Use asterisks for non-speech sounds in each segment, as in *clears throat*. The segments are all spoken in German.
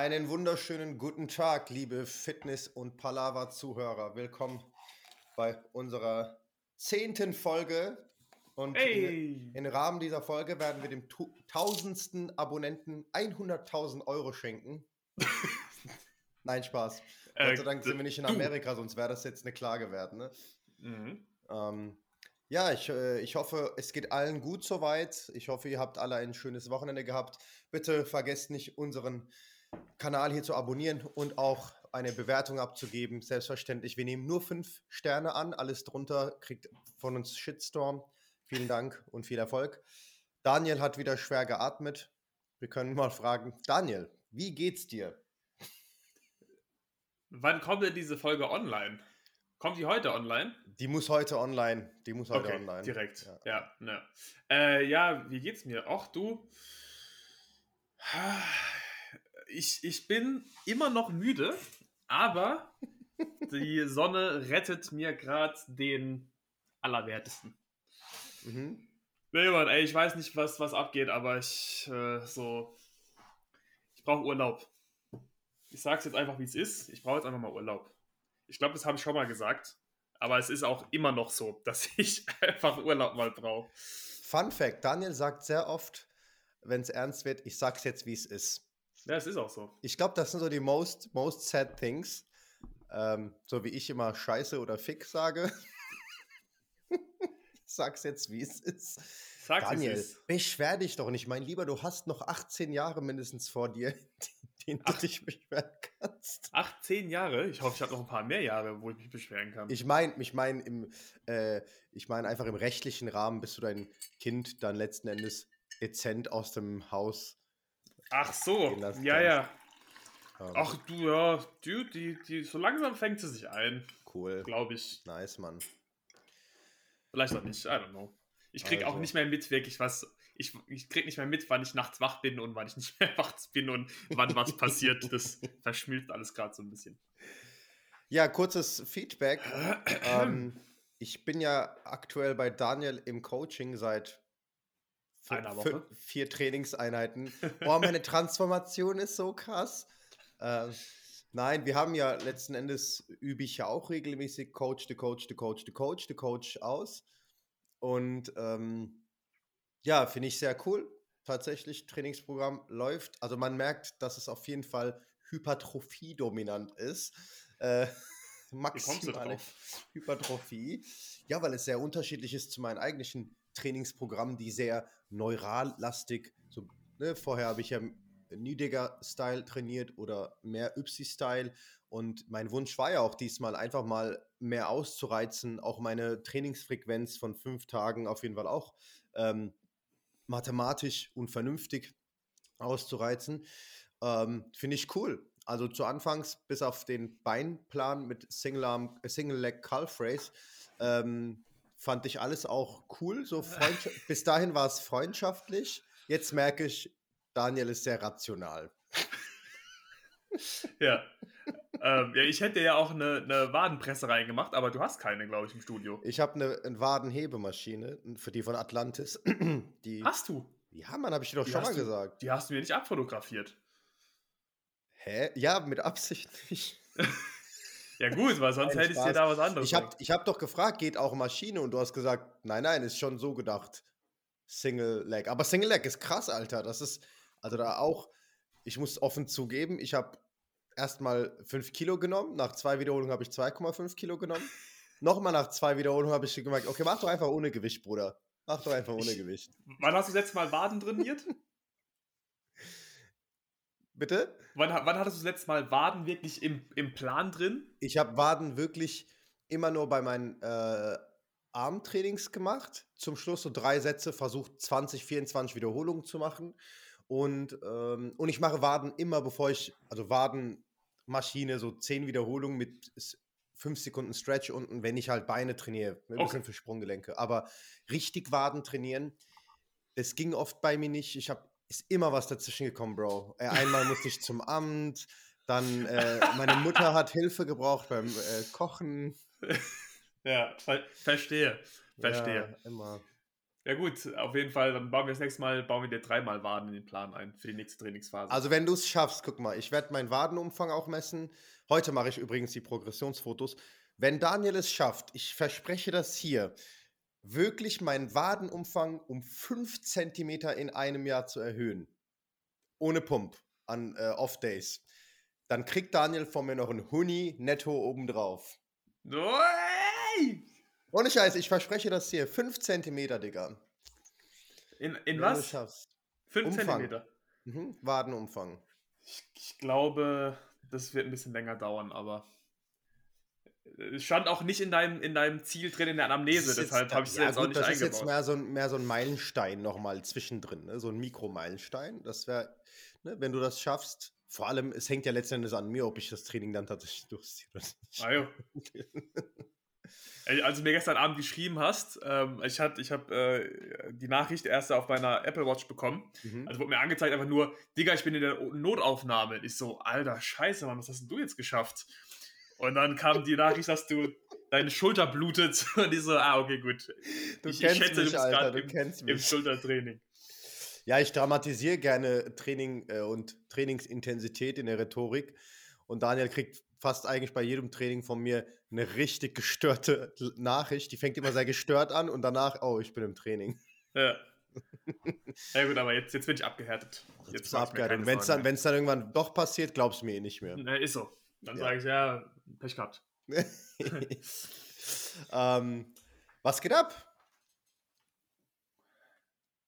Einen wunderschönen guten Tag, liebe Fitness- und Palaver-Zuhörer. Willkommen bei unserer zehnten Folge. Und Hey! in, im Rahmen dieser Folge werden wir dem tausendsten Abonnenten 100.000 Euro schenken. *laughs* Nein, Spaß. Äh, Gott sei Dank sind wir nicht in. Amerika, sonst wäre das jetzt eine Klage wert. Ne? Mhm. Ähm, ja, ich, äh, ich hoffe, es geht allen gut soweit. Ich hoffe, ihr habt alle ein schönes Wochenende gehabt. Bitte vergesst nicht, unseren Kanal hier zu abonnieren und auch eine Bewertung abzugeben. Selbstverständlich, wir nehmen nur fünf Sterne an. Alles drunter kriegt von uns Shitstorm. Vielen Dank und viel Erfolg. Daniel hat wieder schwer geatmet. Wir können mal fragen, Daniel, wie geht's dir? Wann kommt denn diese Folge online? Kommt die heute online? Die muss heute online. Die muss heute online. direkt. Ja. Ja, ne. Äh, ja, wie geht's mir? Ach du. Ich, ich bin immer noch müde, aber die Sonne rettet mir gerade den Allerwertesten. Mhm. Nee, Mann, ey, ich weiß nicht, was, was abgeht, aber ich äh, so. Ich brauche Urlaub. Ich sag's jetzt einfach, wie es ist. Ich brauche jetzt einfach mal Urlaub. Ich glaube, das habe ich schon mal gesagt. Aber es ist auch immer noch so, *laughs* dass ich einfach Urlaub mal brauche. Fun Fact: Daniel sagt sehr oft, wenn es ernst wird, ich sag's jetzt, wie es ist. Ja, es ist auch so. Ich glaube, das sind so die most, most sad things. Ähm, so wie ich immer Scheiße oder Fick sage. *laughs* ich sag's jetzt, wie es ist. Sag's, Daniel, es ist. beschwer dich doch nicht. Mein Lieber, du hast noch 18 Jahre mindestens vor dir, *laughs* denen du Ach. dich beschweren kannst. Acht, zehn Jahre. Ich hoffe, ich habe noch ein paar mehr Jahre, wo ich mich beschweren kann. Ich meine, ich meine im, äh, ich meine einfach im rechtlichen Rahmen, bis du dein Kind dann letzten Endes dezent aus dem Haus. Ach so. Ja, ja. ähm, Ach du, ja. Du, die, die, so langsam fängt sie sich ein, cool, glaube ich. nice, Mann. Vielleicht auch nicht, I don't know. Ich krieg Also. auch nicht mehr mit, wirklich was. Ich, ich krieg nicht mehr mit, wann ich nachts wach bin und wann ich nicht *laughs* mehr wach bin und wann was passiert. Das *laughs* verschmilzt alles gerade so ein bisschen. Ja, kurzes Feedback. ähm, ich bin ja aktuell bei Daniel im Coaching seit Einer Woche. vi- vier Trainingseinheiten. Boah, meine Transformation ist so krass. Ähm, nein, wir haben ja letzten Endes übe ich ja auch regelmäßig Coach, the Coach, the Coach, the Coach, the Coach aus. Und ähm, ja, finde ich sehr cool. Tatsächlich, Trainingsprogramm läuft. Also man merkt, dass es auf jeden Fall Hypertrophie-dominant ist. Äh, maximale? Hypertrophie. Ja, weil es sehr unterschiedlich ist zu meinen eigentlichen Trainingsprogrammen, die sehr neurallastig, so, ne, vorher habe ich ja Niedriger-Style trainiert oder mehr Ypsi-Style und mein Wunsch war ja auch diesmal einfach mal mehr auszureizen, auch meine Trainingsfrequenz von fünf Tagen auf jeden Fall auch ähm, mathematisch und vernünftig auszureizen. Ähm, Finde ich cool. Also zu Anfangs, bis auf den Beinplan mit Single, Arm, äh, ähm, fand ich alles auch cool. So *laughs* bis dahin war es freundschaftlich. Jetzt merke ich, Daniel ist sehr rational. *laughs* Ja. ähm, ja, ich hätte ja auch eine, eine Wadenpresse reingemacht, aber du hast keine, glaube ich, im Studio. Ich habe eine, eine Wadenhebemaschine für die von Atlantis. *clears throat* Die, Hast du? ja, Mann, habe ich dir doch Die schon mal du- gesagt. Die hast du mir nicht abfotografiert. Hä? Ja, mit Absicht nicht. *laughs* Ja, gut, weil sonst hätte ich dir da was anderes Ich habe ich hab doch gefragt, geht auch Maschine? Und du hast gesagt, nein, nein, ist schon so gedacht. Single Leg. Aber Single Leg ist krass, Alter. Das ist, also da auch, ich muss offen zugeben, ich habe erstmal 5 Kilo genommen. Nach zwei Wiederholungen habe ich 2,5 Kilo genommen. *laughs* Nochmal nach zwei Wiederholungen habe ich gemerkt, okay, mach doch einfach ohne Gewicht, Bruder. Mach doch einfach ohne Ich- Gewicht. Wann hast du das letzte Mal Waden trainiert? *laughs* Bitte? wann, wann hattest du das letzte Mal Waden wirklich im, im Plan drin? Ich habe Waden wirklich immer nur bei meinen äh, Armtrainings gemacht. Zum Schluss so drei Sätze versucht, 20, 24 Wiederholungen zu machen. Und, ähm, und ich mache Waden immer, bevor ich, also Wadenmaschine, so 10 Wiederholungen mit 5 Sekunden Stretch unten, wenn ich halt Beine trainiere. Ein Okay. bisschen für Sprunggelenke. Aber richtig Waden trainieren, das ging oft bei mir nicht. Ich habe, ist immer was dazwischen gekommen, Bro. Äh, einmal musste ich zum Amt, dann äh, meine Mutter hat Hilfe gebraucht beim äh, Kochen. *laughs* Ja, ver verstehe. Verstehe. Ja, immer. Ja gut, auf jeden Fall, dann bauen wir das nächste Mal, bauen wir dir dreimal Waden in den Plan ein für die nächste Trainingsphase. Also wenn du es schaffst, guck mal, ich werde meinen Wadenumfang auch messen. Heute mache ich übrigens die Progressionsfotos. Wenn Daniel es schafft, ich verspreche das hier, wirklich meinen Wadenumfang um 5 cm in einem Jahr zu erhöhen, ohne Pump, an äh, Off-Days, dann kriegt Daniel von mir noch ein Huni netto obendrauf. Ohne Scheiß, ich verspreche das hier. 5 cm, Digga. In, in was? du schaffst. 5 Umfang. Zentimeter. Mhm. Wadenumfang. Ich, ich glaube, das wird ein bisschen länger dauern, aber stand auch nicht in deinem, in deinem Ziel drin in der Anamnese, deshalb habe ich es ja, jetzt auch gut, nicht Das ist jetzt eingebaut. mehr so, ein, mehr so ein Meilenstein nochmal zwischendrin, ne? so ein Mikromeilenstein. Das wäre, ne, wenn du das schaffst, vor allem, es hängt ja letztendlich an mir, ob ich das Training dann tatsächlich *laughs* durchziehe oder nicht. Ah, jo. Als du mir gestern Abend geschrieben hast, ähm, ich habe ich hab, äh, die Nachricht erst auf meiner Apple Watch bekommen. Mhm. Also wurde mir angezeigt einfach nur, Digga, ich bin in der Notaufnahme. Ich so, alter Scheiße, Mann, was hast denn du jetzt geschafft? Und dann kam die Nachricht, dass du deine Schulter blutet. *laughs* Und ich so, ah, okay, gut. Du ich, kennst ich schätze, mich, du bist Alter, gerade du im, im. Schultertraining. Ja, ich dramatisiere gerne Training äh, und Trainingsintensität in der Rhetorik. Und Daniel kriegt fast eigentlich bei jedem Training von mir eine richtig gestörte Nachricht. Die fängt immer sehr gestört an und danach, oh, ich bin im Training. Ja. *laughs* ja gut, aber jetzt, jetzt bin ich abgehärtet. Jetzt Jetzt mach ich abgehärtet. wenn es dann, wenn's dann irgendwann doch passiert, glaubst du mir eh nicht mehr. Ne, ist so. Dann Ja. sage ich, ja, Pech gehabt. *laughs* ähm, was geht ab?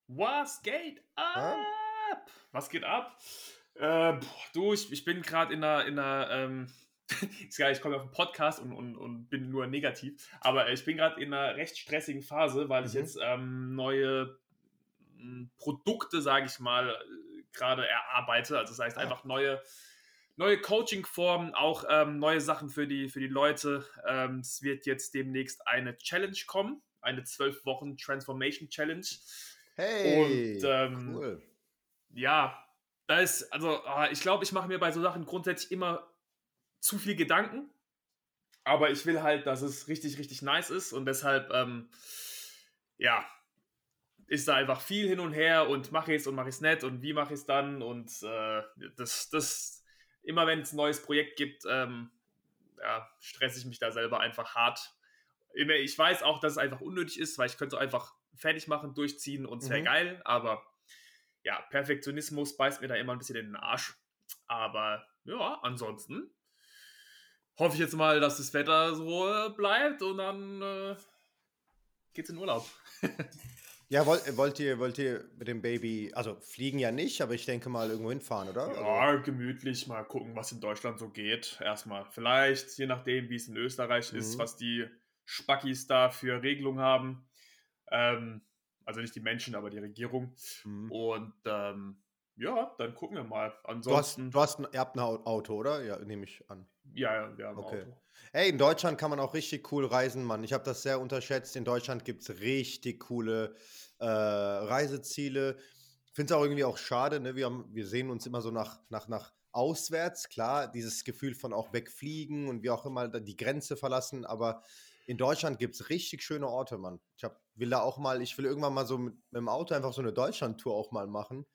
Was geht ab? Ja? Was geht ab? Äh, boah, du, ich, ich bin gerade in einer, in einer ähm, *laughs* ist geil, ich komme auf einen Podcast und, und, und bin nur negativ, aber ich bin gerade in einer recht stressigen Phase, weil ich Mhm. jetzt ähm, neue m, Produkte, sage ich mal, äh, gerade erarbeite. Also das heißt Ah. einfach neue, neue Coaching-Formen, auch ähm, neue Sachen für die, für die Leute. Ähm, es wird jetzt demnächst eine Challenge kommen, eine 12 Wochen Transformation Challenge. Hey, Und, ähm, cool. Ja, da ist, also ah, ich glaube, ich mache mir bei so Sachen grundsätzlich immer zu viel Gedanken. Aber ich will halt, dass es richtig, richtig nice ist und deshalb, ähm, ja, ist da einfach viel hin und her und mache ich es und mache ich es nicht und wie mache ich es dann und äh, das, das, immer wenn es ein neues Projekt gibt, ähm, ja, stresse ich mich da selber einfach hart. Ich weiß auch, dass es einfach unnötig ist, weil ich könnte einfach fertig machen, durchziehen und es wäre Mhm. geil, aber ja, Perfektionismus beißt mir da immer ein bisschen in den Arsch. Aber ja, ansonsten hoffe ich jetzt mal, dass das Wetter so bleibt und dann äh, geht's in Urlaub. *laughs* Ja, wollt, wollt, ihr, wollt ihr mit dem Baby, also fliegen ja nicht, aber ich denke mal irgendwo hinfahren, oder? Also, Ja, gemütlich mal gucken, was in Deutschland so geht. Erstmal vielleicht, je nachdem, wie es in Österreich ist, Mhm. was die Spackis da für Regelungen haben. Ähm, also nicht die Menschen, aber die Regierung. mhm. Und ähm, ja, dann gucken wir mal. Du hast, Ansonsten, du hast ein, ihr habt ein Au- Auto, oder? Ja, nehme ich an. Ja, ja, wir haben Okay. Auto. Hey, in Deutschland kann man auch richtig cool reisen, Mann. Ich habe das sehr unterschätzt. In Deutschland gibt es richtig coole äh, Reiseziele. Ich finde es auch irgendwie auch schade, ne? wir, haben, wir sehen uns immer so nach, nach, nach auswärts. Klar, dieses Gefühl von auch wegfliegen und wie auch immer die Grenze verlassen. Aber in Deutschland gibt es richtig schöne Orte, Mann. Ich hab, will da auch mal, ich will irgendwann mal so mit, mit dem Auto einfach so eine Deutschland-Tour auch mal machen.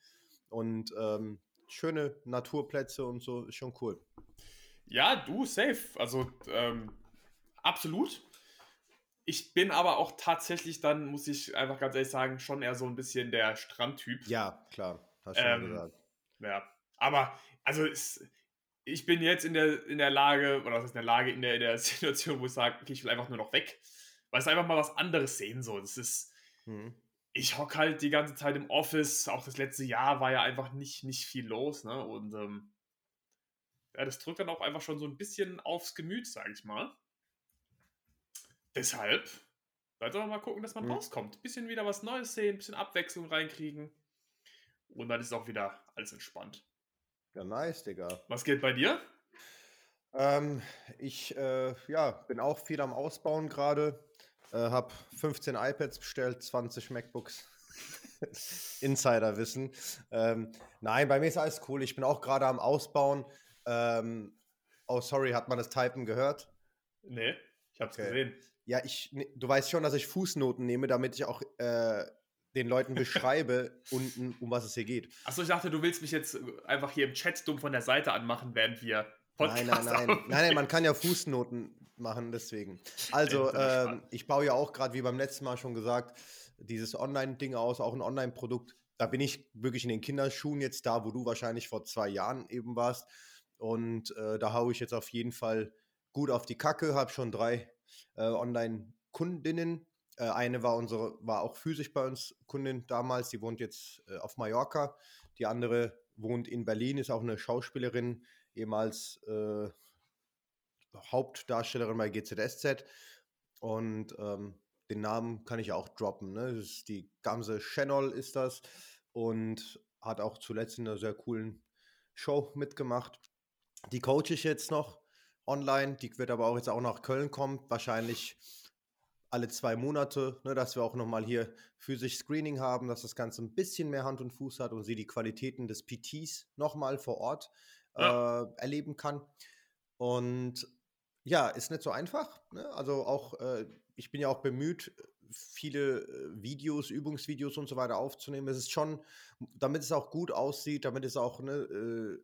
Und ähm, schöne Naturplätze und so, ist schon cool. Ja, du, safe. Also, ähm, absolut. Ich bin aber auch tatsächlich dann, muss ich einfach ganz ehrlich sagen, schon eher so ein bisschen der Strandtyp. Ja, klar, hast du schon Ähm, gesagt. Ja, aber also es, ich bin jetzt in der, in der Lage, oder was heißt in der Lage, in der, in der *laughs* Situation, wo ich sage, okay, ich will einfach nur noch weg. Weil es einfach mal was anderes sehen so. Das ist, Mhm. ich hock halt die ganze Zeit im Office. Auch das letzte Jahr war ja einfach nicht, nicht viel los, ne? Und ähm, ja, das drückt dann auch einfach schon so ein bisschen aufs Gemüt, sage ich mal. Deshalb, sollte man mal gucken, dass man Mhm. rauskommt. Bisschen wieder was Neues sehen, bisschen Abwechslung reinkriegen. Und dann ist auch wieder alles entspannt. Ja, nice, Digga. Was geht bei dir? Ähm, ich äh, ja, bin auch viel am Ausbauen gerade. Äh, hab 15 iPads bestellt, 20 MacBooks. *laughs* Insiderwissen. Ähm, nein, bei mir ist alles cool. Ich bin auch gerade am Ausbauen. Ähm, oh, sorry, hat man das Typen gehört? Nee, ich hab's Okay. gesehen. Ja, ich, ne- du weißt schon, dass ich Fußnoten nehme, damit ich auch äh, den Leuten beschreibe *laughs* unten, um was es hier geht. Achso, ich dachte, du willst mich jetzt einfach hier im Chat dumm von der Seite anmachen, während wir Podcast Nein, nein, nein. Nein, nein, man kann ja Fußnoten machen, deswegen. *laughs* Also, ähm, ich baue ja auch gerade, wie beim letzten Mal schon gesagt, dieses Online-Ding aus, auch ein Online-Produkt. Da bin ich wirklich in den Kinderschuhen jetzt da, wo du wahrscheinlich vor zwei Jahren eben warst. Und äh, da haue ich jetzt auf jeden Fall gut auf die Kacke, habe schon drei äh, Online-Kundinnen. Äh, eine war unsere, war auch physisch bei uns Kundin damals, die wohnt jetzt äh, auf Mallorca. Die andere wohnt in Berlin, ist auch eine Schauspielerin, ehemals äh, Hauptdarstellerin bei GZSZ. Und ähm, den Namen kann ich auch droppen. Ne? Das ist die Gamse Channel ist das und hat auch zuletzt in einer sehr coolen Show mitgemacht. Die coache ich jetzt noch online. Die wird aber auch jetzt auch nach Köln kommen. Wahrscheinlich alle zwei Monate, ne, dass wir auch nochmal hier physisch Screening haben, dass das Ganze ein bisschen mehr Hand und Fuß hat und sie die Qualitäten des PTs nochmal vor Ort ja. äh, erleben kann. Und ja, ist nicht so einfach. Ne? Also auch, äh, ich bin ja auch bemüht, viele äh, Videos, Übungsvideos und so weiter aufzunehmen. Es ist schon, damit es auch gut aussieht, damit es auch ne, äh,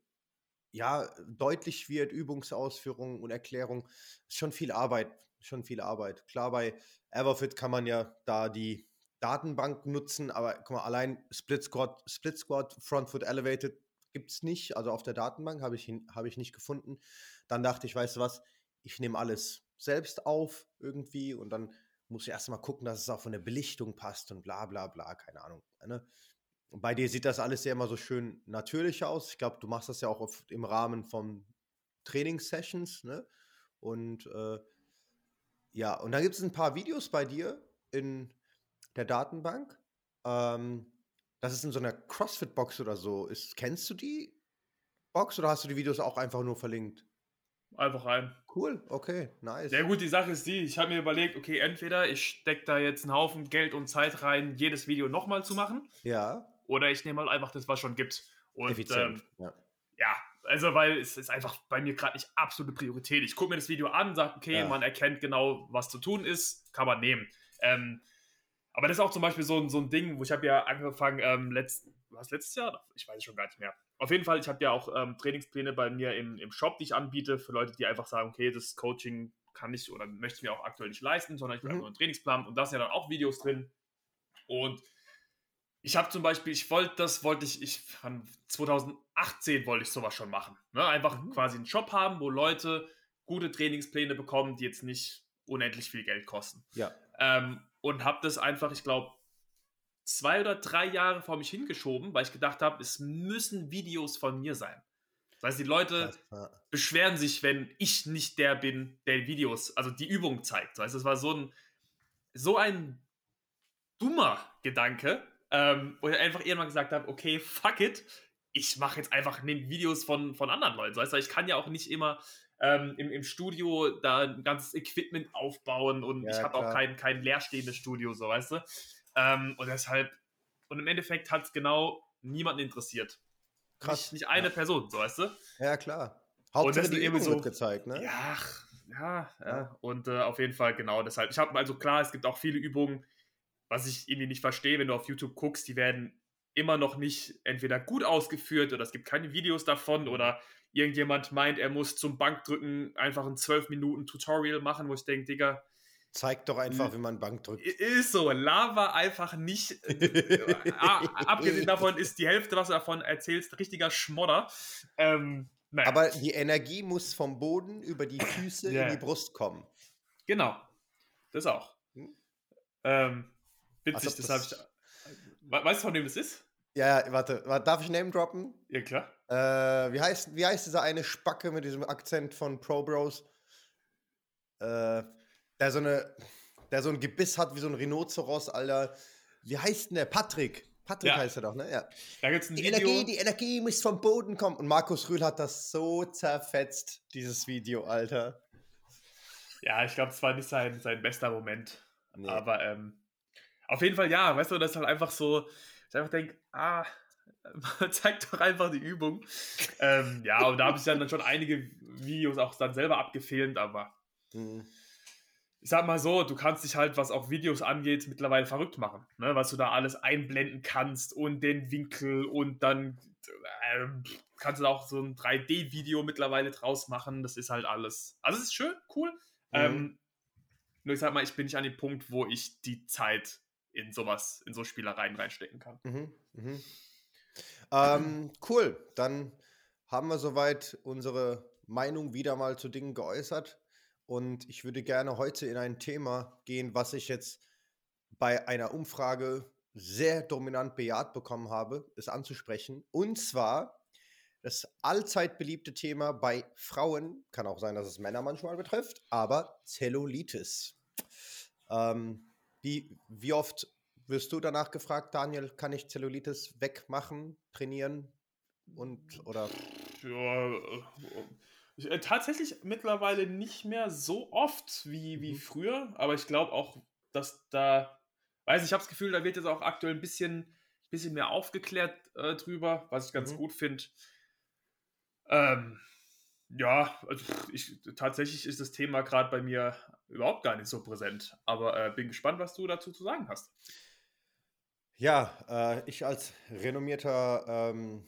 ja, deutlich wird, Übungsausführung und Erklärung, ist schon viel Arbeit, schon viel Arbeit. Klar, bei Everfit kann man ja da die Datenbank nutzen, aber guck mal, allein Split Squat, Split Squat, Front Foot Elevated gibt es nicht, also auf der Datenbank habe ich, hab ich nicht gefunden. Dann dachte ich, weißt du was, ich nehme alles selbst auf irgendwie und dann muss ich erstmal gucken, dass es auch von der Belichtung passt und bla bla bla, keine Ahnung. Ne? Bei dir sieht das alles ja immer so schön natürlich aus. Ich glaube, du machst das ja auch auf, im Rahmen von Trainingssessions, ne? Und äh, ja, und dann gibt es ein paar Videos bei dir in der Datenbank. Ähm, das ist in so einer CrossFit-Box oder so. Ist, kennst du die Box oder hast du die Videos auch einfach nur verlinkt? Einfach rein. Cool, okay, nice. Ja gut, die Sache ist die, ich habe mir überlegt, okay, entweder ich stecke da jetzt einen Haufen Geld und Zeit rein, jedes Video nochmal zu machen. Ja. Oder ich nehme halt einfach das, was schon gibt. Und, Effizient, ähm, ja. ja. also weil es ist einfach bei mir gerade nicht absolute Priorität. Ich gucke mir das Video an, sage, okay, ja. man erkennt genau, was zu tun ist, kann man nehmen. Ähm, aber das ist auch zum Beispiel so, so ein Ding, wo ich habe ja angefangen, ähm, letzt, was letztes Jahr? Ich weiß es schon gar nicht mehr. Auf jeden Fall, ich habe ja auch ähm, Trainingspläne bei mir im, im Shop, die ich anbiete, für Leute, die einfach sagen, okay, das Coaching kann ich oder möchte ich mir auch aktuell nicht leisten, sondern ich will mhm. einfach nur einen Trainingsplan und da sind ja dann auch Videos drin. Und ich habe zum Beispiel, ich wollte das, wollte ich, ich 2018 wollte ich sowas schon machen. Ne? Einfach mhm. quasi einen Shop haben, wo Leute gute Trainingspläne bekommen, die jetzt nicht unendlich viel Geld kosten. Ja. Ähm, und habe das einfach, ich glaube, zwei oder drei Jahre vor mich hingeschoben, weil ich gedacht habe, es müssen Videos von mir sein. Das heißt, die Leute beschweren sich, wenn ich nicht der bin, der Videos, also die Übung zeigt. Das heißt, es war so ein, so ein dummer Gedanke, ähm, wo ich einfach irgendwann gesagt habe, okay, fuck it, ich mache jetzt einfach Videos von, von anderen Leuten. Das heißt, ich kann ja auch nicht immer ähm, im, im Studio da ein ganzes Equipment aufbauen und ja, ich habe auch kein, kein leerstehendes Studio, so weißt du. Ähm, und deshalb, und im Endeffekt hat es genau niemanden interessiert. Krass. Nicht, nicht eine ja. Person, so weißt du. Ja, klar. Hauptsache die Übung so, gezeigt, ne? Ja, ja, ja. Und äh, auf jeden Fall genau deshalb. Ich habe also klar, es gibt auch viele Übungen, was ich irgendwie nicht verstehe, wenn du auf YouTube guckst, die werden immer noch nicht entweder gut ausgeführt oder es gibt keine Videos davon oder irgendjemand meint, er muss zum Bankdrücken einfach ein 12 Minuten Tutorial machen, wo ich denke, Digga, Zeig doch einfach, wie man Bank drückt. Ist so, Lava einfach nicht. *laughs* Abgesehen davon ist die Hälfte, was du davon erzählst, richtiger Schmodder. Ähm, naja. Aber die Energie muss vom Boden über die Füße yeah. in die Brust kommen. Genau. Das auch. Hm? Ähm, witzig, also, das, das habe ich. Weißt du, von wem das ist? Ja, warte, darf ich Name droppen? Ja, klar. Äh, wie, heißt, wie heißt dieser eine Spacke mit diesem Akzent von Pro Bros? Äh, der so eine, der so ein Gebiss hat wie so ein Rhinoceros, Alter. Wie heißt denn der? Patrick. Patrick ja. heißt er doch, ne? Ja. Da gibt's ein die Video. Energie, die Energie muss vom Boden kommen. Und Markus Rühl hat das so zerfetzt, dieses Video, Alter. Ja, ich glaube, es war nicht sein, sein bester Moment. Nee. Aber ähm, auf jeden Fall, ja, weißt du, das ist halt einfach so, ich einfach denke, ah, *laughs* zeig doch einfach die Übung. ähm, ja, und da habe ich dann schon einige Videos auch dann selber abgefilmt, aber mhm. ich sag mal so, du kannst dich halt, was auch Videos angeht, mittlerweile verrückt machen, ne? was du da alles einblenden kannst und den Winkel und dann äh, kannst du auch so ein 3D-Video mittlerweile draus machen. Das ist halt alles. Also es ist schön, cool. Mhm. Ähm, nur ich sag mal, ich bin nicht an dem Punkt, wo ich die Zeit in sowas, in so Spielereien reinstecken kann. Mhm, mh. ähm, cool, dann haben wir soweit unsere Meinung wieder mal zu Dingen geäußert. Und ich würde gerne heute in ein Thema gehen, was ich jetzt bei einer Umfrage sehr dominant bejaht bekommen habe, es anzusprechen. Und zwar das allzeit beliebte Thema bei Frauen, kann auch sein, dass es Männer manchmal betrifft, aber Zellulitis. Ähm, wie, wie oft wirst du danach gefragt, Daniel, kann ich Zellulitis wegmachen, trainieren und oder? Ja, äh, tatsächlich mittlerweile nicht mehr so oft wie, wie mhm. früher, aber ich glaube auch, dass da, weiß ich, ich habe das Gefühl, da wird jetzt auch aktuell ein bisschen, bisschen mehr aufgeklärt äh, drüber, was ich ganz mhm. gut finde. Ähm, ja, also ich, tatsächlich ist das Thema gerade bei mir überhaupt gar nicht so präsent, aber äh, bin gespannt, was du dazu zu sagen hast. Ja, äh, ich als renommierter ähm,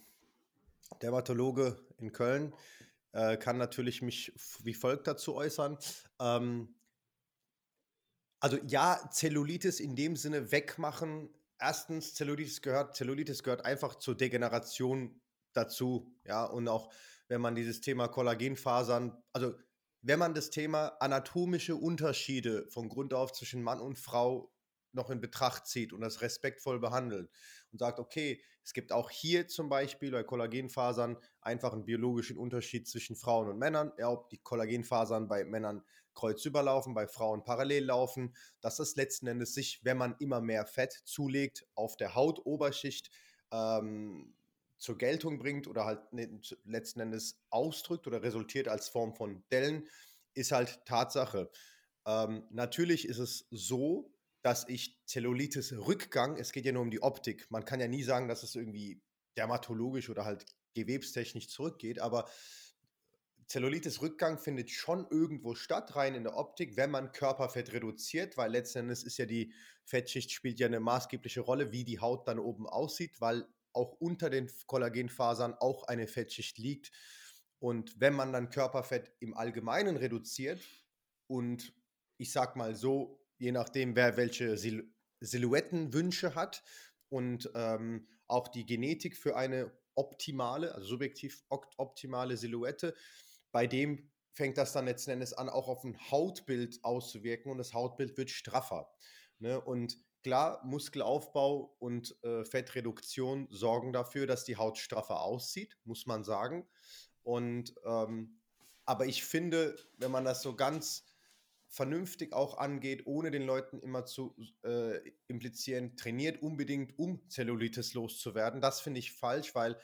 Dermatologe in Köln äh, kann natürlich mich wie folgt dazu äußern. Ähm, also ja, Zellulitis in dem Sinne wegmachen. Erstens, Zellulitis gehört, Zellulitis gehört einfach zur Degeneration dazu. Ja, und auch wenn man dieses Thema Kollagenfasern, also wenn man das Thema anatomische Unterschiede von Grund auf zwischen Mann und Frau noch in Betracht zieht und das respektvoll behandelt und sagt, okay, es gibt auch hier zum Beispiel bei Kollagenfasern einfach einen biologischen Unterschied zwischen Frauen und Männern, ja, ob die Kollagenfasern bei Männern kreuzüber laufen, bei Frauen parallel laufen, dass das letzten Endes sich, wenn man immer mehr Fett zulegt, auf der Hautoberschicht ähm, zur Geltung bringt oder halt ne, letzten Endes ausdrückt oder resultiert als Form von Dellen, ist halt Tatsache. Ähm, natürlich ist es so, dass ich Zellulitis-Rückgang, es geht ja nur um die Optik, man kann ja nie sagen, dass es irgendwie dermatologisch oder halt gewebstechnisch zurückgeht, aber Zellulitis-Rückgang findet schon irgendwo statt, rein in der Optik, wenn man Körperfett reduziert, weil letzten Endes ist ja die Fettschicht spielt ja eine maßgebliche Rolle, wie die Haut dann oben aussieht, weil auch unter den Kollagenfasern auch eine Fettschicht liegt. Und wenn man dann Körperfett im Allgemeinen reduziert und ich sag mal so, je nachdem, wer welche Sil Silhouettenwünsche hat und ähm, auch die Genetik für eine optimale, also subjektiv optimale Silhouette, bei dem fängt das dann letzten Endes an, auch auf ein Hautbild auszuwirken und das Hautbild wird straffer. Ne? Und klar, Muskelaufbau und äh, Fettreduktion sorgen dafür, dass die Haut straffer aussieht, muss man sagen. Und ähm, aber ich finde, wenn man das so ganz vernünftig auch angeht, ohne den Leuten immer zu äh, implizieren, trainiert unbedingt, um Zellulitis loszuwerden. Das finde ich falsch, weil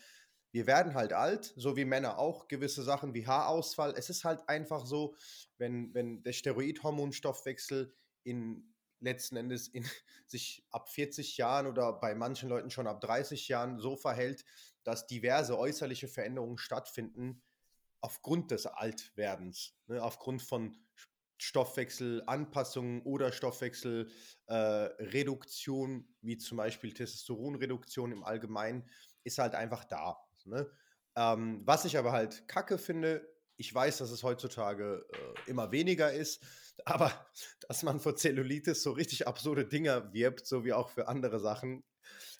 wir werden halt alt, so wie Männer auch, gewisse Sachen wie Haarausfall. Es ist halt einfach so, wenn, wenn der Steroidhormonstoffwechsel in letzten Endes in, *laughs* sich ab 40 Jahren oder bei manchen Leuten schon ab 30 Jahren so verhält, dass diverse äußerliche Veränderungen stattfinden aufgrund des Altwerdens, ne, aufgrund von Stoffwechselanpassungen oder Stoffwechselreduktion, äh, wie zum Beispiel Testosteronreduktion im Allgemeinen, ist halt einfach da. Ne? Ähm, was ich aber halt kacke finde, ich weiß, dass es heutzutage äh, immer weniger ist, *laughs* aber dass man für Zellulitis so richtig absurde Dinger wirbt, so wie auch für andere Sachen.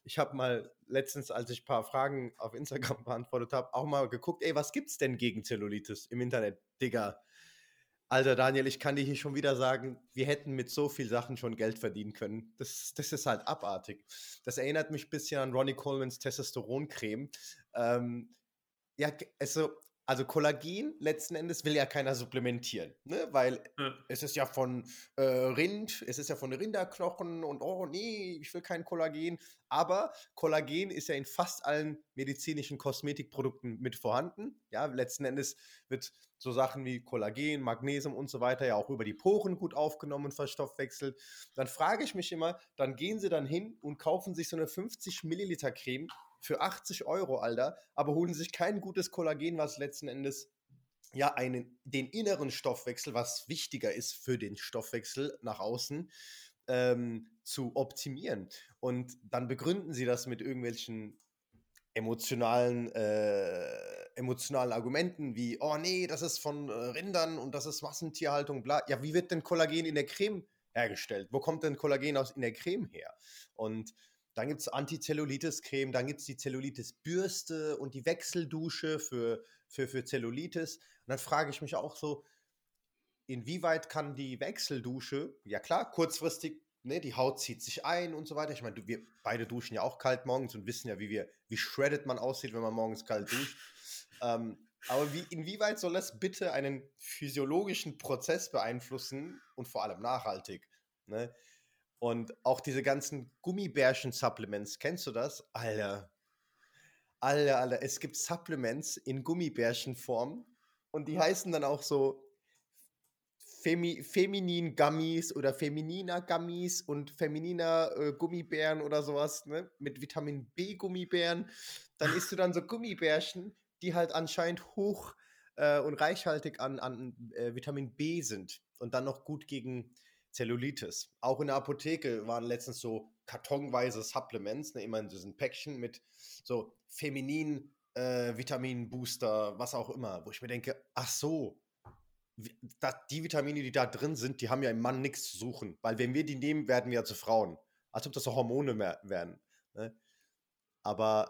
Ich habe mal letztens, als ich ein paar Fragen auf Instagram *laughs* beantwortet habe, auch mal geguckt, ey, was gibt's denn gegen Zellulitis im Internet? Digga, Alter Daniel, ich kann dir hier schon wieder sagen, wir hätten mit so viel Sachen schon Geld verdienen können. Das, das ist halt abartig. Das erinnert mich ein bisschen an Ronnie Colemans Testosteroncreme. Ähm, ja, also also Kollagen letzten Endes will ja keiner supplementieren, ne? weil ja. es ist ja von äh, Rind, es ist ja von Rinderknochen und oh nee, ich will kein Kollagen. Aber Kollagen ist ja in fast allen medizinischen Kosmetikprodukten mit vorhanden. Ja, letzten Endes wird so Sachen wie Kollagen, Magnesium und so weiter ja auch über die Poren gut aufgenommen und verstoffwechselt. Dann frage ich mich immer, dann gehen sie dann hin und kaufen sich so eine 50 Milliliter Creme für 80 Euro, Alter, aber holen sich kein gutes Kollagen, was letzten Endes ja einen, den inneren Stoffwechsel, was wichtiger ist für den Stoffwechsel nach außen, ähm, zu optimieren. Und dann begründen sie das mit irgendwelchen emotionalen, äh, emotionalen Argumenten wie, oh nee, das ist von äh, Rindern und das ist Massentierhaltung, bla. Ja, wie wird denn Kollagen in der Creme hergestellt? Wo kommt denn Kollagen aus in der Creme her? Und dann gibt es Antizellulitis-Creme, dann gibt es die Zellulitis-Bürste und die Wechseldusche für, für, für Zellulitis. Und dann frage ich mich auch so, inwieweit kann die Wechseldusche, ja klar, kurzfristig, ne, die Haut zieht sich ein und so weiter. Ich meine, wir beide duschen ja auch kalt morgens und wissen ja, wie wir, wie shredded man aussieht, wenn man morgens kalt duscht. ähm, aber wie, inwieweit soll das bitte einen physiologischen Prozess beeinflussen und vor allem nachhaltig? Ne? Und auch diese ganzen Gummibärchen-Supplements, kennst du das? Alter. Alter, Alter, es gibt Supplements in Gummibärchenform und die heißen dann auch so Femi Feminin Gummies oder Femininer Gummies und Femininer äh, Gummibären oder sowas, ne? Mit Vitamin B Gummibären. Dann isst du dann so *laughs* Gummibärchen, die halt anscheinend hoch äh, und reichhaltig an, an äh, Vitamin B sind und dann noch gut gegen Zellulitis. Auch in der Apotheke waren letztens so kartonweise Supplements, ne, immer in diesen Päckchen mit so feminin äh, Vitamin-Booster, was auch immer, wo ich mir denke, ach so, die Vitamine, die da drin sind, die haben ja im Mann nichts zu suchen, weil wenn wir die nehmen, werden wir ja zu Frauen. Als ob das so Hormone mehr werden. Ne? Aber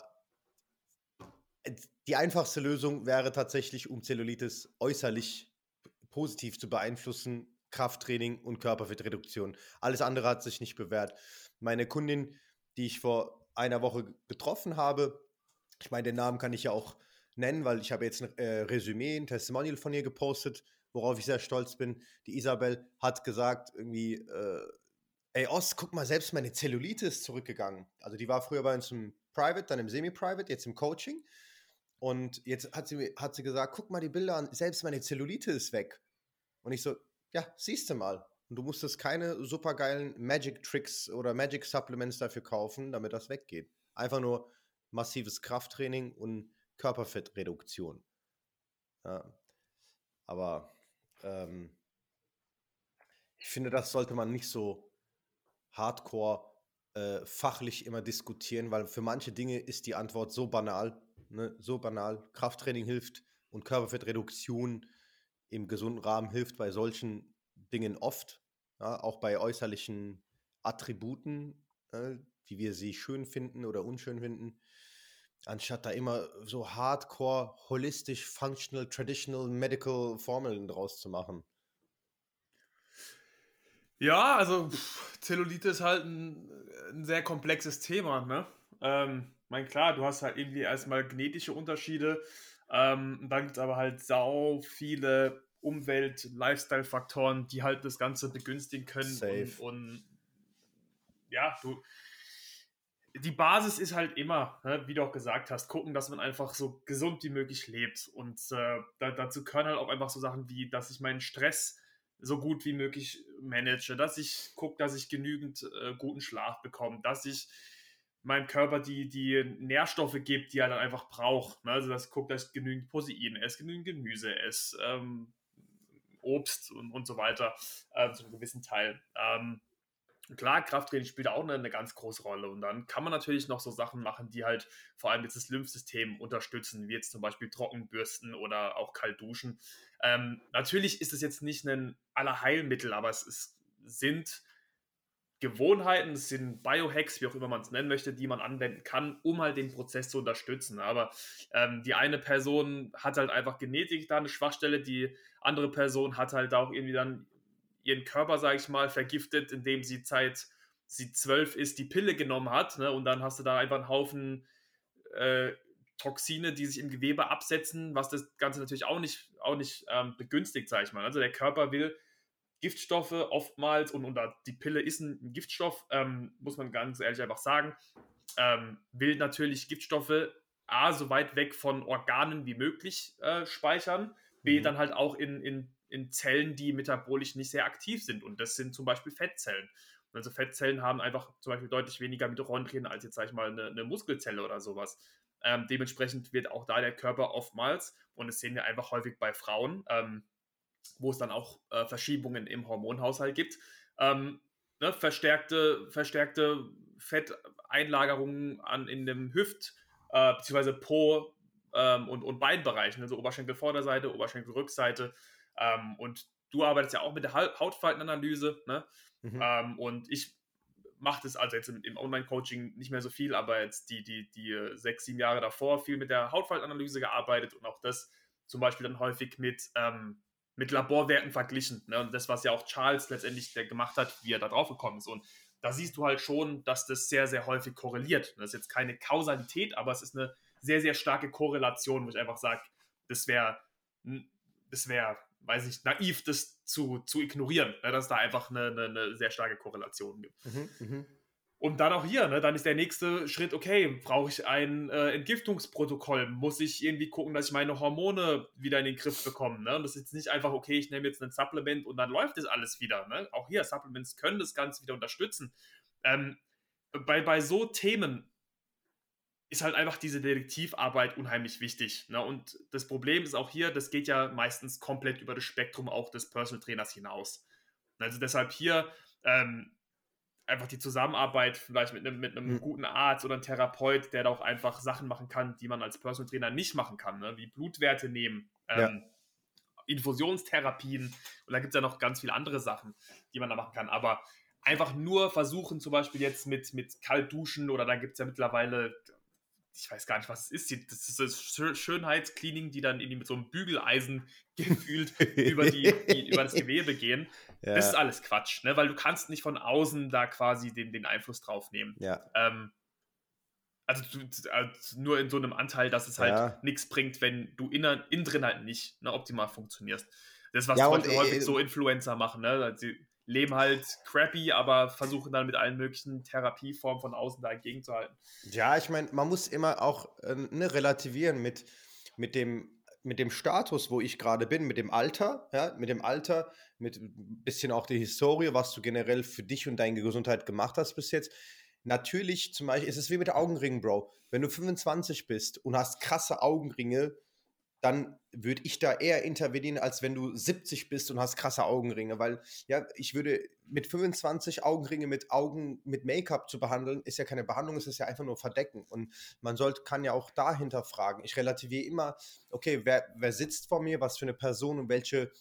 die einfachste Lösung wäre tatsächlich, um Zellulitis äußerlich positiv zu beeinflussen, Krafttraining und Körperfettreduktion. Alles andere hat sich nicht bewährt. Meine Kundin, die ich vor einer Woche getroffen habe, ich meine, den Namen kann ich ja auch nennen, weil ich habe jetzt ein äh, Resümee, ein Testimonial von ihr gepostet, worauf ich sehr stolz bin. Die Isabel hat gesagt, irgendwie, äh, ey Ost, guck mal, selbst meine Zellulite ist zurückgegangen. Also die war früher bei uns im Private, dann im Semi-Private, jetzt im Coaching. Und jetzt hat sie, hat sie gesagt, guck mal die Bilder an, selbst meine Zellulite ist weg. Und ich so, ja, siehst du mal. Und du musstest keine supergeilen Magic Tricks oder Magic Supplements dafür kaufen, damit das weggeht. Einfach nur massives Krafttraining und Körperfettreduktion. Ja. Aber ähm, ich finde, das sollte man nicht so hardcore äh, fachlich immer diskutieren, weil für manche Dinge ist die Antwort so banal, ne? so banal. Krafttraining hilft und Körperfettreduktion im gesunden Rahmen hilft bei solchen Dingen oft, ja, auch bei äußerlichen Attributen, äh, wie wir sie schön finden oder unschön finden, anstatt da immer so hardcore, holistisch, functional, traditional, medical Formeln draus zu machen. Ja, also Zellulite ist halt ein, ein, sehr komplexes Thema. Ne? Ähm, mein klar, du hast halt irgendwie erstmal genetische Unterschiede. Ähm, dann gibt es aber halt sau viele Umwelt-, Lifestyle-Faktoren, die halt das Ganze begünstigen können. Und, und, ja, du. Die Basis ist halt immer, ne, wie du auch gesagt hast, gucken, dass man einfach so gesund wie möglich lebt. Und äh, da, dazu können halt auch einfach so Sachen wie, dass ich meinen Stress so gut wie möglich manage, dass ich gucke, dass ich genügend äh, guten Schlaf bekomme, dass ich meinem Körper die, die Nährstoffe gibt, die er dann einfach braucht. Ne? Also das guckt, dass ich genügend Protein esse, genügend Gemüse esse, ähm, Obst und, und so weiter, äh, zu gewissen Teil. Ähm, klar, Krafttraining spielt auch eine, eine, ganz große Rolle. Und dann kann man natürlich noch so Sachen machen, die halt vor allem jetzt das Lymphsystem unterstützen, wie jetzt zum Beispiel Trockenbürsten oder auch kalt duschen. Ähm, natürlich ist es jetzt nicht ein Allerheilmittel, aber es, es sind Gewohnheiten, es sind Biohacks, wie auch immer man es nennen möchte, die man anwenden kann, um halt den Prozess zu unterstützen. Aber ähm, die eine Person hat halt einfach Genetik da eine Schwachstelle, die andere Person hat halt auch irgendwie dann ihren Körper, sage ich mal, vergiftet, indem sie seit sie zwölf ist, die Pille genommen hat. Ne? Und dann hast du da einfach einen Haufen äh, Toxine, die sich im Gewebe absetzen, was das Ganze natürlich auch nicht, auch nicht ähm, begünstigt, sage ich mal. Also der Körper will Giftstoffe oftmals und, und die Pille ist ein Giftstoff, ähm, muss man ganz ehrlich einfach sagen, ähm, will natürlich Giftstoffe A, so weit weg von Organen wie möglich äh, speichern, B, mhm. dann halt auch in, in, in Zellen, die metabolisch nicht sehr aktiv sind und das sind zum Beispiel Fettzellen. Also Fettzellen haben einfach zum Beispiel deutlich weniger Mitochondrien als jetzt, sag ich mal, eine, eine Muskelzelle oder sowas. Ähm, dementsprechend wird auch da der Körper oftmals, und das sehen wir einfach häufig bei Frauen, ähm, wo es dann auch äh, Verschiebungen im Hormonhaushalt gibt, ähm, ne, verstärkte, verstärkte Fetteinlagerungen an, in dem Hüft- äh, bzw. Po- ähm, und, und Beinbereichen, also Oberschenkelvorderseite, Oberschenkelrückseite. Ähm, und du arbeitest ja auch mit der Hautfaltenanalyse. Ne? Mhm. Ähm, und ich mache das also jetzt im, Online-Coaching nicht mehr so viel, aber jetzt die, die, die sechs, sieben Jahre davor viel mit der Hautfaltenanalyse gearbeitet und auch das zum Beispiel dann häufig mit, ähm, mit Laborwerten verglichen. Ne? Und das, was ja auch Charles letztendlich gemacht hat, wie er da drauf gekommen ist. Und da siehst du halt schon, dass das sehr, sehr häufig korreliert. Das ist jetzt keine Kausalität, aber es ist eine sehr, sehr starke Korrelation, wo ich einfach sage, das wäre, das wäre, weiß ich, naiv, das zu, zu ignorieren, ne, dass da einfach eine, eine, eine, sehr starke Korrelation gibt. Mhm, mh. Und dann auch hier, ne, dann ist der nächste Schritt, okay, brauche ich ein äh, Entgiftungsprotokoll? Muss ich irgendwie gucken, dass ich meine Hormone wieder in den Griff bekomme? Ne? Und das ist jetzt nicht einfach, okay, ich nehme jetzt ein Supplement und dann läuft das alles wieder. Ne? Auch hier, Supplements können das Ganze wieder unterstützen. Ähm, bei, bei so Themen ist halt einfach diese Detektivarbeit unheimlich wichtig. Ne? Und das Problem ist auch hier, das geht ja meistens komplett über das Spektrum auch des Personal Trainers hinaus. Also deshalb hier, ähm, einfach die Zusammenarbeit vielleicht mit einem, mit einem mhm. guten Arzt oder einem Therapeut, der da auch einfach Sachen machen kann, die man als Personal Trainer nicht machen kann, ne? wie Blutwerte nehmen, ähm, ja. Infusionstherapien und da gibt es ja noch ganz viele andere Sachen, die man da machen kann. Aber einfach nur versuchen, zum Beispiel jetzt mit, mit Kaltduschen oder da gibt es ja mittlerweile ich weiß gar nicht, was es ist. Das ist das Schönheitscleaning, die dann irgendwie mit so einem Bügeleisen *laughs* gefühlt über, die, die, über das Gewebe gehen. Ja. Das ist alles Quatsch, ne? weil du kannst nicht von außen da quasi den, den Einfluss drauf nehmen. Ja. Ähm, also, also, nur in so einem Anteil, dass es halt ja. nichts bringt, wenn du innen, innen drin halt nicht ne, optimal funktionierst. Das ist was ja, und, häufig äh, so Influencer machen. Ne? Sie leben halt crappy, aber versuchen dann mit allen möglichen Therapieformen von außen dagegen zu halten. Ja, ich meine, man muss immer auch äh, ne, relativieren mit, mit, dem, mit dem Status, wo ich gerade bin, mit dem Alter, ja, mit dem Alter, mit ein bisschen auch die Historie, was du generell für dich und deine Gesundheit gemacht hast bis jetzt. Natürlich, zum Beispiel, ist es wie mit Augenringen, Bro. Wenn du 25 bist und hast krasse Augenringe, dann würde ich da eher intervenieren, als wenn du 70 bist und hast krasse Augenringe, weil ja, ich würde mit 25 Augenringe mit Augen mit Make-up zu behandeln, ist ja keine Behandlung, es ist ja einfach nur verdecken und man sollte kann ja auch dahinter fragen. Ich relativiere immer, okay, wer, wer sitzt vor mir, was für eine Person und welche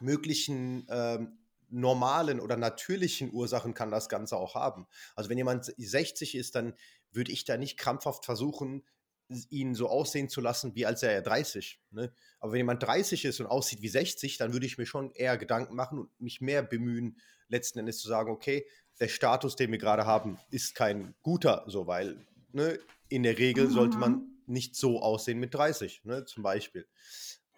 möglichen ähm, normalen oder natürlichen Ursachen kann das Ganze auch haben. Also wenn jemand 60 ist, dann würde ich da nicht krampfhaft versuchen, ihn so aussehen zu lassen, wie als er ja 30. Ne? Aber wenn jemand 30 ist und aussieht wie 60, dann würde ich mir schon eher Gedanken machen und mich mehr bemühen, letzten Endes zu sagen, okay, der Status, den wir gerade haben, ist kein guter, so, weil ne, in der Regel sollte man mhm. nicht so aussehen mit 30, ne, zum Beispiel.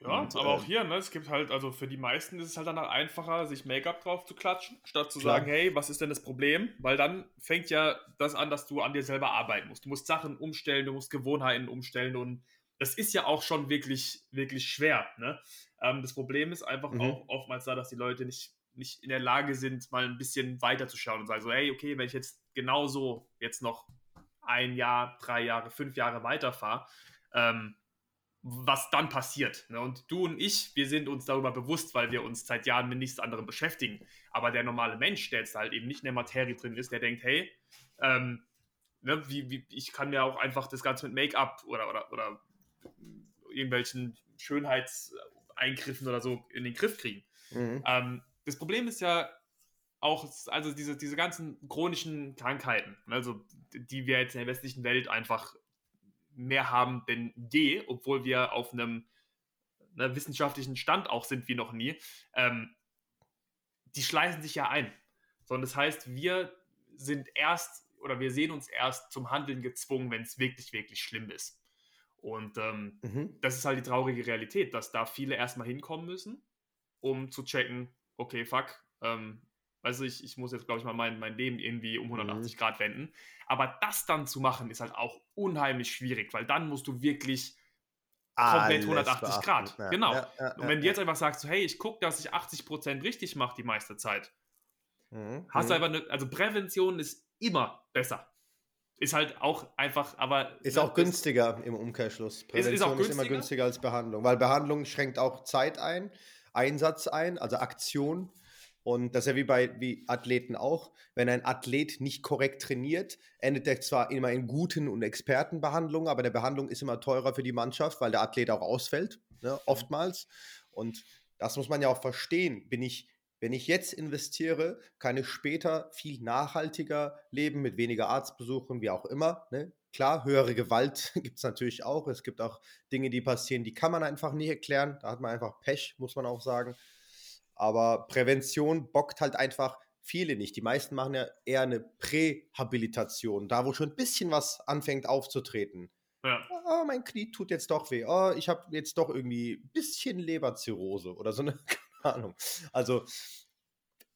Ja, und, aber äh, auch hier, ne, es gibt halt, also für die meisten ist es halt dann einfacher, sich Make-up drauf zu klatschen, statt zu klar. sagen, hey, was ist denn das Problem? Weil dann fängt ja das an, dass du an dir selber arbeiten musst. Du musst Sachen umstellen, du musst Gewohnheiten umstellen und das ist ja auch schon wirklich, wirklich schwer. Ne? Ähm, das Problem ist einfach mhm. auch oftmals da, dass die Leute nicht, nicht in der Lage sind, mal ein bisschen weiter zu schauen und sagen so, hey, okay, wenn ich jetzt genauso jetzt noch ein Jahr, drei Jahre, fünf Jahre weiterfahre, ähm, was dann passiert. Ne? Und du und ich, wir sind uns darüber bewusst, weil wir uns seit Jahren mit nichts anderem beschäftigen. Aber der normale Mensch, der jetzt halt eben nicht in der Materie drin ist, der denkt, hey, ähm, ne, wie, wie, ich kann mir auch einfach das Ganze mit Make-up oder, oder, oder irgendwelchen Schönheitseingriffen oder so in den Griff kriegen. Mhm. Ähm, das Problem ist ja auch, also diese, diese ganzen chronischen Krankheiten, also die wir jetzt in der westlichen Welt einfach mehr haben denn je, obwohl wir auf einem ne, wissenschaftlichen Stand auch sind wie noch nie, ähm, die schleißen sich ja ein. Sondern das heißt, wir sind erst oder wir sehen uns erst zum Handeln gezwungen, wenn es wirklich, wirklich schlimm ist. Und ähm, mhm. das ist halt die traurige Realität, dass da viele erstmal hinkommen müssen, um zu checken, okay, fuck, ähm, also ich, ich muss jetzt, glaube ich, mal mein, mein Leben irgendwie um 180 mhm. Grad wenden. Aber das dann zu machen, ist halt auch unheimlich schwierig, weil dann musst du wirklich komplett 180 beachten. Grad. Ja, genau. Ja, ja, und wenn du jetzt einfach sagst, so, hey, ich gucke, dass ich 80% richtig mache die meiste Zeit, mhm. hast du mhm. einfach eine, also Prävention ist immer besser. ist halt auch einfach, aber. Ist auch günstiger im Umkehrschluss. Prävention ist, ist, ist, immer günstiger als Behandlung, weil Behandlung schränkt auch Zeit ein, Einsatz ein, also Aktion. Und das ist ja wie bei wie Athleten auch. Wenn ein Athlet nicht korrekt trainiert, endet er zwar immer in guten und Expertenbehandlungen, aber der Behandlung ist immer teurer für die Mannschaft, weil der Athlet auch ausfällt, ne, oftmals. Und das muss man ja auch verstehen. Bin ich, wenn ich jetzt investiere, kann ich später viel nachhaltiger leben, mit weniger Arztbesuchen, wie auch immer. Ne? Klar, höhere Gewalt *laughs* gibt es natürlich auch. Es gibt auch Dinge, die passieren, die kann man einfach nicht erklären. Da hat man einfach Pech, muss man auch sagen. Aber Prävention bockt halt einfach viele nicht. Die meisten machen ja eher eine Prähabilitation, da wo schon ein bisschen was anfängt aufzutreten. Ja. Oh, mein Knie tut jetzt doch weh. Oh, ich habe jetzt doch irgendwie ein bisschen Leberzirrhose oder so eine, *laughs* keine Ahnung. Also,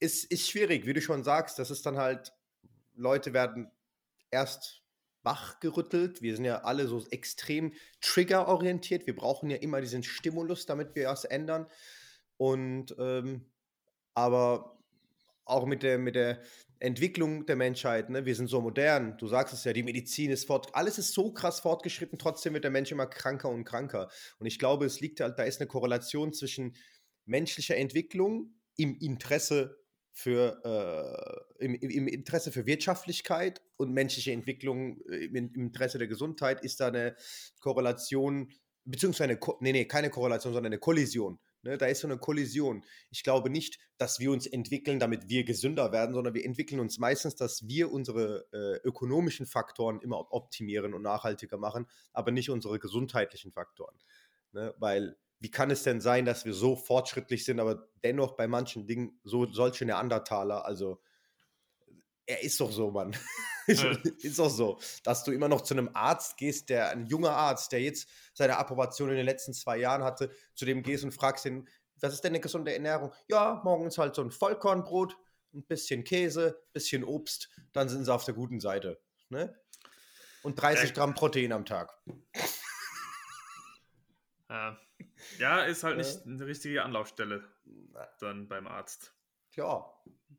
ist, ist schwierig, wie du schon sagst. Das ist dann halt, Leute werden erst wachgerüttelt. Wir sind ja alle so extrem triggerorientiert. Wir brauchen ja immer diesen Stimulus, damit wir was ändern. Und ähm, aber auch mit der, mit der Entwicklung der Menschheit, ne? wir sind so modern, du sagst es ja, die Medizin ist fort, alles ist so krass fortgeschritten, trotzdem wird der Mensch immer kranker und kranker. Und ich glaube, es liegt halt, da ist eine Korrelation zwischen menschlicher Entwicklung im Interesse für äh, im, im, Interesse für Wirtschaftlichkeit und menschliche Entwicklung äh, im, im, Interesse der Gesundheit ist da eine Korrelation, beziehungsweise eine, nee, nee, keine Korrelation, sondern eine Kollision Ne, da ist so eine Kollision. Ich glaube nicht, dass wir uns entwickeln, damit wir gesünder werden, sondern wir entwickeln uns meistens, dass wir unsere äh, ökonomischen Faktoren immer optimieren und nachhaltiger machen, aber nicht unsere gesundheitlichen Faktoren. Ne, weil wie kann es denn sein, dass wir so fortschrittlich sind, aber dennoch bei manchen Dingen so solche Neandertaler, also er ist doch so, Mann. *laughs* ist doch so, dass du immer noch zu einem Arzt gehst, der ein junger Arzt, der jetzt seine Approbation in den letzten zwei Jahren hatte, zu dem gehst und fragst ihn, was ist denn eine gesunde Ernährung? Ja, morgens halt so ein Vollkornbrot, ein bisschen Käse, ein bisschen Obst, dann sind sie auf der guten Seite. Ne? Und 30 Gramm Protein am Tag. Ja, *laughs* ja ist halt nicht eine richtige Anlaufstelle dann beim Arzt. Ja,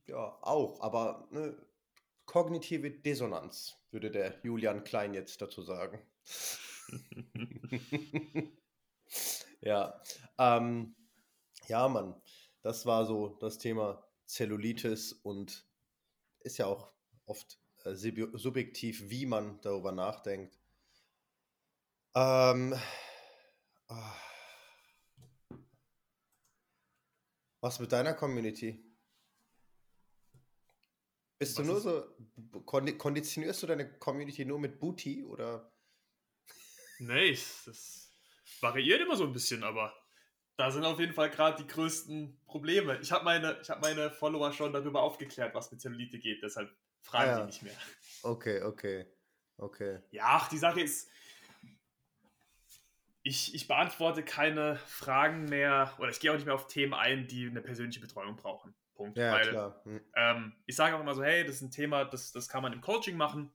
ja, auch, aber ne, kognitive Dissonanz, würde der Julian Klein jetzt dazu sagen. *laughs* ja, ähm, ja, Mann, das war so das Thema Zellulitis und ist ja auch oft äh, subjektiv, wie man darüber nachdenkt. Ähm, oh. Was mit deiner Community? Bist Was du nur so, konditionierst du deine Community nur mit Booty oder? Nee, das variiert immer so ein bisschen, aber da sind auf jeden Fall gerade die größten Probleme. Ich habe meine, hab meine Follower schon darüber aufgeklärt, was mit Zellulite geht, deshalb fragen ah, ja. die nicht mehr. Okay, okay, okay. Ja, ach, die Sache ist, ich, ich beantworte keine Fragen mehr oder ich gehe auch nicht mehr auf Themen ein, die eine persönliche Betreuung brauchen. Punkt. Ja, Weil, klar. Hm. Ähm, ich sage auch immer so, hey, das ist ein Thema, das, das kann man im Coaching machen.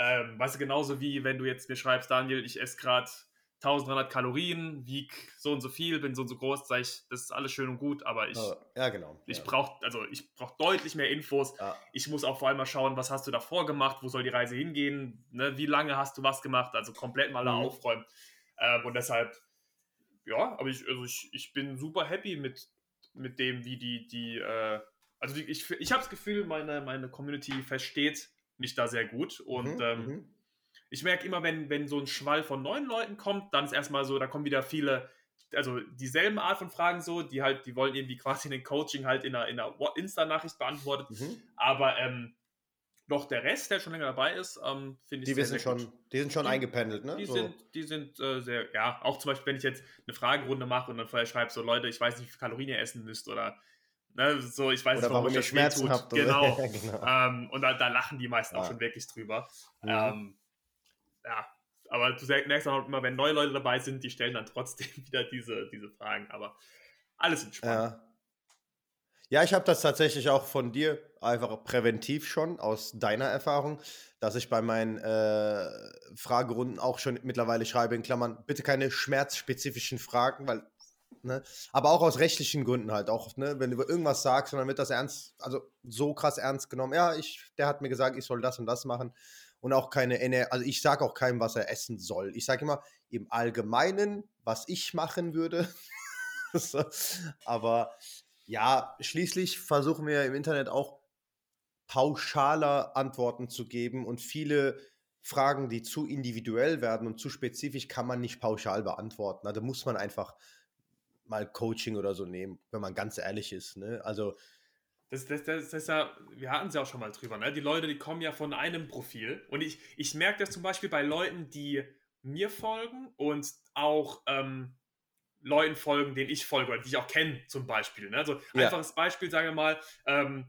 Ähm, weißt du, genauso wie wenn du jetzt mir schreibst, Daniel, ich esse gerade 1300 Kalorien, wieg so und so viel, bin so und so groß, sage ich, das ist alles schön und gut, aber ich, ja, genau. ich brauche also ich brauche deutlich mehr Infos. Ja. Ich muss auch vor allem mal schauen, was hast du davor gemacht, wo soll die Reise hingehen, ne? wie lange hast du was gemacht, also komplett mal mhm. da aufräumen. Ähm, und deshalb, ja, aber ich, also ich, ich bin super happy mit mit dem, wie die, die, äh, also die, ich, ich habe das Gefühl, meine, meine Community versteht mich da sehr gut und mhm, ähm, mhm. ich merke immer, wenn, wenn so ein Schwall von neuen Leuten kommt, dann ist erstmal so, da kommen wieder viele, also dieselben Art von Fragen so, die halt, die wollen irgendwie quasi den Coaching halt in einer, in einer Insta-Nachricht beantwortet, mhm. aber ähm, noch der Rest, der schon länger dabei ist, ähm, finde ich die sehr, sehr schon, gut. Die sind schon die, eingependelt, ne? Die so. sind, die sind äh, sehr, ja, auch zum Beispiel, wenn ich jetzt eine Fragerunde mache und dann vorher schreibe, so Leute, ich weiß nicht, wie viel Kalorien ihr essen müsst oder ne, so, ich weiß oder nicht, warum, ihr Schmerzen habt. Genau. *laughs* genau. Ähm, und da, da, lachen die meisten ja. auch schon wirklich drüber. Mhm. Ähm, ja, aber du merkst auch immer, wenn neue Leute dabei sind, die stellen dann trotzdem *laughs* wieder diese, diese Fragen. Aber alles entspannt. Ja. Ja, ich habe das tatsächlich auch von dir einfach präventiv schon aus deiner Erfahrung, dass ich bei meinen äh, Fragerunden auch schon mittlerweile schreibe in Klammern, bitte keine schmerzspezifischen Fragen, weil, ne, aber auch aus rechtlichen Gründen halt, auch, ne, wenn du irgendwas sagst und dann wird das ernst, also so krass ernst genommen, ja, ich, der hat mir gesagt, ich soll das und das machen und auch keine, Ener also ich sage auch keinem, was er essen soll. Ich sage immer im Allgemeinen, was ich machen würde. *laughs* Aber ja, schließlich versuchen wir im Internet auch pauschaler Antworten zu geben und viele Fragen, die zu individuell werden und zu spezifisch, kann man nicht pauschal beantworten. Da also muss man einfach mal Coaching oder so nehmen, wenn man ganz ehrlich ist. Ne? Also das, das, das, das ist ja, wir hatten es ja auch schon mal drüber, ne? Die Leute, die kommen ja von einem Profil. Und ich, ich merke das zum Beispiel bei Leuten, die mir folgen und auch ähm, Leuten folgen, denen ich folge oder die ich auch kenne, zum Beispiel. Ne? Also ja. einfaches Beispiel, sagen wir mal, ähm,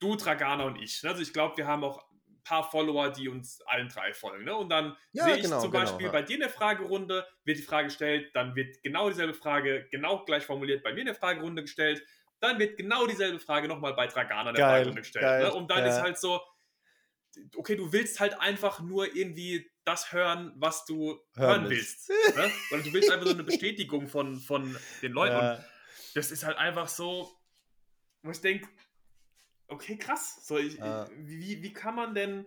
du, Dragana und ich. Ne? Also ich glaube, wir haben auch paar Follower, die uns allen drei folgen. Ne? Und dann ja, sehe ich genau, zum Beispiel genau, ja. bei dir eine Fragerunde, wird die Frage gestellt, dann wird genau dieselbe Frage genau gleich formuliert bei mir in der Fragerunde gestellt dann wird genau dieselbe Frage nochmal bei Dragana der Frage gestellt. Geil, ne? Und dann ja. ist halt so, okay, du willst halt einfach nur irgendwie das hören, was du hören, hören willst. ne? Oder du willst einfach so eine Bestätigung von, von den Leuten. *laughs* Und das ist halt einfach so, wo ich denke, okay, krass. So, ich, ja. wie, wie kann man denn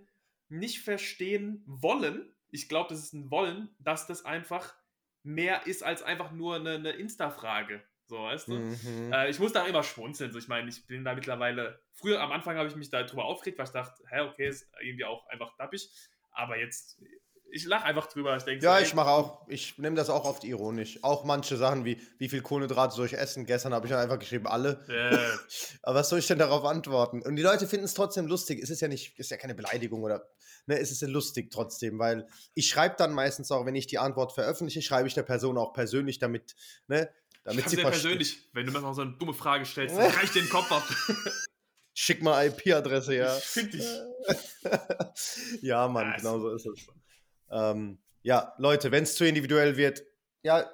nicht verstehen wollen? Ich glaube, das ist ein Wollen, dass das einfach mehr ist als einfach nur eine, eine Insta-Frage. So, weißt du? Mhm. Äh, ich muss da immer schmunzeln. So, ich meine, ich bin da mittlerweile. Früher am Anfang habe ich mich darüber aufgeregt, weil ich dachte, hä, okay, ist irgendwie auch einfach dappig. Aber jetzt, ich lache einfach drüber. Ich denke, ja, so, ich mache auch, ich nehme das auch oft ironisch. Auch manche Sachen wie, wie viel Kohlenhydrate soll ich essen? Gestern habe ich dann einfach geschrieben, alle. Yeah. *laughs* Aber was soll ich denn darauf antworten? Und die Leute finden es trotzdem lustig. Es ist ja nicht, ist ja keine Beleidigung oder, ne, es ist ja lustig trotzdem, weil ich schreibe dann meistens auch, wenn ich die Antwort veröffentliche, schreibe ich der Person auch persönlich, damit, ne, damit sie persönlich, wenn du mir noch so eine dumme Frage stellst, *laughs* dann reicht den Kopf ab. Schick mal IP-Adresse, ja. Find ich. *laughs* ja, Mann, ja, genau so ist es. Ähm, ja, Leute, wenn es zu individuell wird, ja,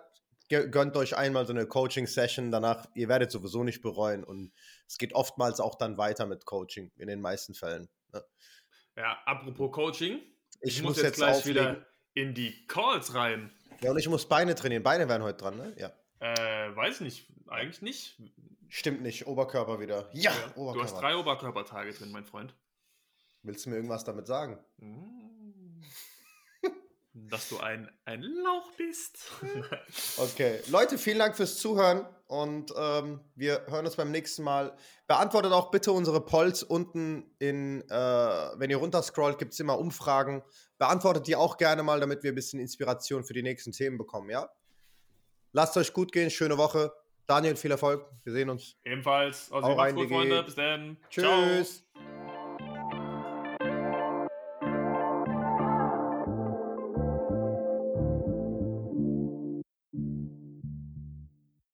gönnt euch einmal so eine Coaching-Session, danach, ihr werdet sowieso nicht bereuen und es geht oftmals auch dann weiter mit Coaching, in den meisten Fällen. Ne? Ja, apropos Coaching, ich, ich muss, jetzt, jetzt gleich auflegen. wieder in die Calls rein. Ja, und ich muss Beine trainieren. Beine werden heute dran, ne? Ja. Äh, weiß nicht. Eigentlich nicht. Stimmt nicht. Oberkörper wieder. Ja, ja Oberkörper. Du hast drei Oberkörpertage drin, mein Freund. Willst du mir irgendwas damit sagen? Mm. Dass du ein, ein Lauch bist. *laughs* okay. Leute, vielen Dank fürs Zuhören und ähm, wir hören uns beim nächsten Mal. Beantwortet auch bitte unsere Polls unten in, äh, wenn ihr runterscrollt, gibt es immer Umfragen. Beantwortet die auch gerne mal, damit wir ein bisschen Inspiration für die nächsten Themen bekommen, ja? Lasst euch gut gehen, schöne Woche. Daniel, viel Erfolg. Wir sehen uns. Ebenfalls. Also, rein, Freunde. Bis dann. Tschüss. Ciao.